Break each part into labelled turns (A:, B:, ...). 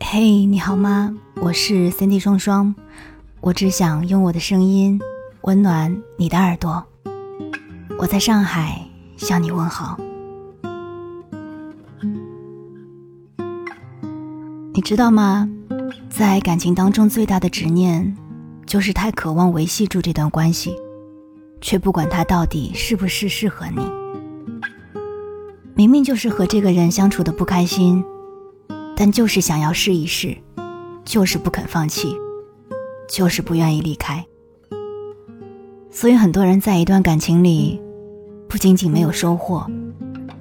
A: 嘿，你好吗？我是 Cindy 双双，我只想用我的声音温暖你的耳朵。我在上海向你问好。你知道吗？在感情当中，最大的执念就是太渴望维系住这段关系，却不管他到底是不是适合你。明明就是和这个人相处的不开心，但就是想要试一试，就是不肯放弃，就是不愿意离开。所以很多人在一段感情里，不仅仅没有收获，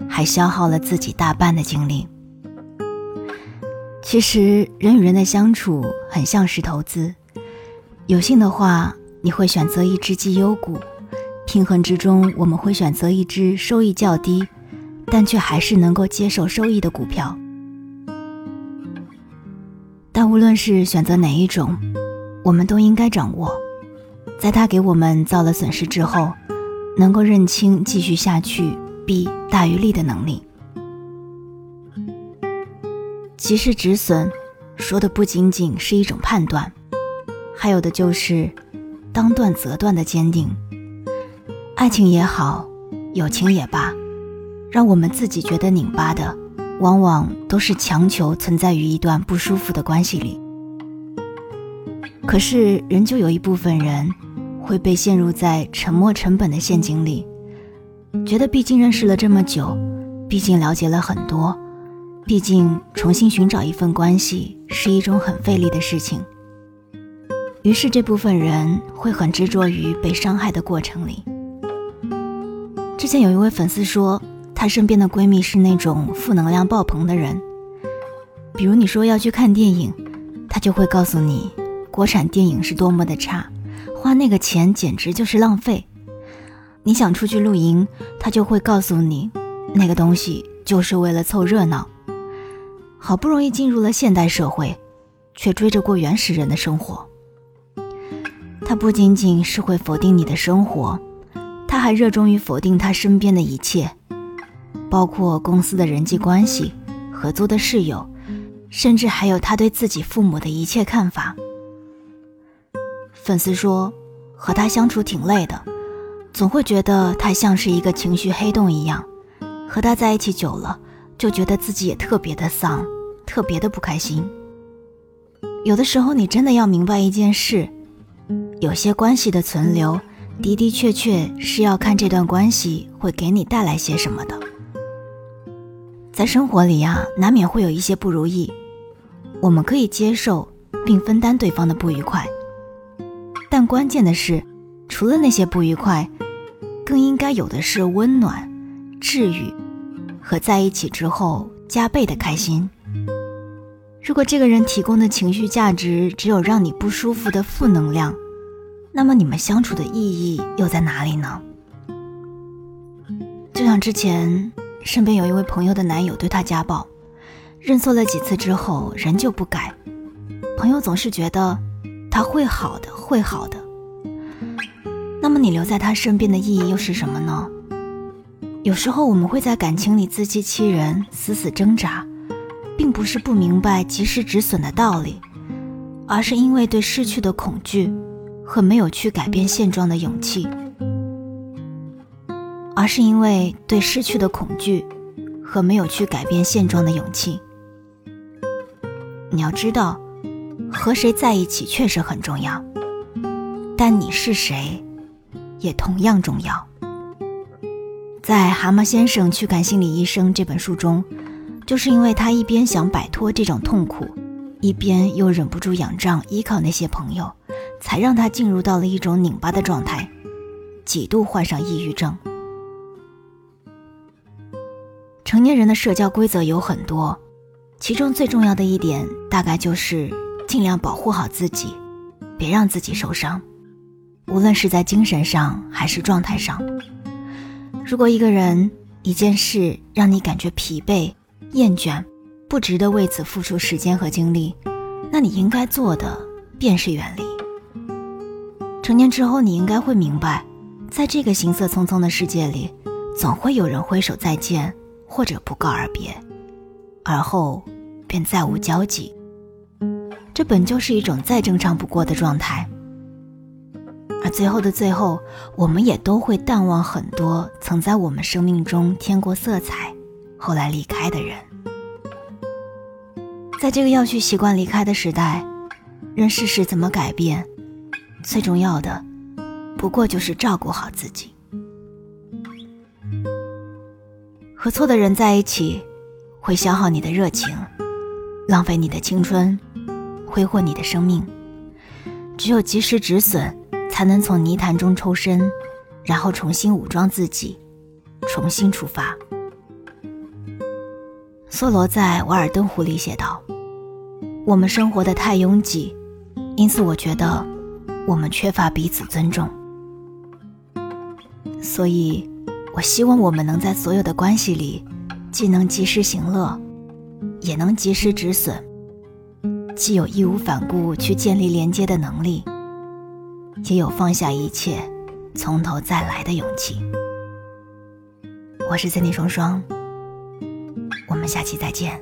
A: 还消耗了自己大半的精力。其实人与人的相处很像是投资，有幸的话，你会选择一只绩优股；平衡之中，我们会选择一只收益较低。但却还是能够接受收益的股票。但无论是选择哪一种，我们都应该掌握，在他给我们造了损失之后，能够认清继续下去弊大于利的能力。及时止损，说的不仅仅是一种判断，还有的就是当断则断的坚定。爱情也好，友情也罢。让我们自己觉得拧巴的，往往都是强求存在于一段不舒服的关系里。可是，仍旧有一部分人会被陷入在沉没成本的陷阱里，觉得毕竟认识了这么久，毕竟了解了很多，毕竟重新寻找一份关系是一种很费力的事情。于是，这部分人会很执着于被伤害的过程里。之前有一位粉丝说。她身边的闺蜜是那种负能量爆棚的人，比如你说要去看电影，她就会告诉你国产电影是多么的差，花那个钱简直就是浪费。你想出去露营，她就会告诉你那个东西就是为了凑热闹。好不容易进入了现代社会，却追着过原始人的生活。她不仅仅是会否定你的生活，她还热衷于否定她身边的一切。包括公司的人际关系、合租的室友，甚至还有他对自己父母的一切看法。粉丝说，和他相处挺累的，总会觉得他像是一个情绪黑洞一样。和他在一起久了，就觉得自己也特别的丧，特别的不开心。有的时候，你真的要明白一件事：有些关系的存留，的的确确是要看这段关系会给你带来些什么的。在生活里呀，难免会有一些不如意，我们可以接受并分担对方的不愉快。但关键的是，除了那些不愉快，更应该有的是温暖、治愈和在一起之后加倍的开心。如果这个人提供的情绪价值只有让你不舒服的负能量，那么你们相处的意义又在哪里呢？就像之前。身边有一位朋友的男友对她家暴，认错了几次之后仍旧不改。朋友总是觉得他会好的，会好的。那么你留在他身边的意义又是什么呢？有时候我们会在感情里自欺欺人，死死挣扎，并不是不明白及时止损的道理，而是因为对失去的恐惧和没有去改变现状的勇气。而是因为对失去的恐惧和没有去改变现状的勇气。你要知道，和谁在一起确实很重要，但你是谁，也同样重要。在《蛤蟆先生去看心理医生》这本书中，就是因为他一边想摆脱这种痛苦，一边又忍不住仰仗依靠那些朋友，才让他进入到了一种拧巴的状态，几度患上抑郁症。成年人的社交规则有很多，其中最重要的一点，大概就是尽量保护好自己，别让自己受伤，无论是在精神上还是状态上。如果一个人、一件事让你感觉疲惫、厌倦，不值得为此付出时间和精力，那你应该做的便是远离。成年之后，你应该会明白，在这个行色匆匆的世界里。总会有人挥手再见，或者不告而别，而后便再无交集。这本就是一种再正常不过的状态。而最后的最后，我们也都会淡忘很多曾在我们生命中添过色彩，后来离开的人。在这个要去习惯离开的时代，任世事怎么改变，最重要的，不过就是照顾好自己。和错的人在一起，会消耗你的热情，浪费你的青春，挥霍你的生命。只有及时止损，才能从泥潭中抽身，然后重新武装自己，重新出发。梭罗在《瓦尔登湖》里写道：“我们生活的太拥挤，因此我觉得我们缺乏彼此尊重。所以。”我希望我们能在所有的关系里，既能及时行乐，也能及时止损，既有义无反顾去建立连接的能力，也有放下一切，从头再来的勇气。我是森尼双双，我们下期再见。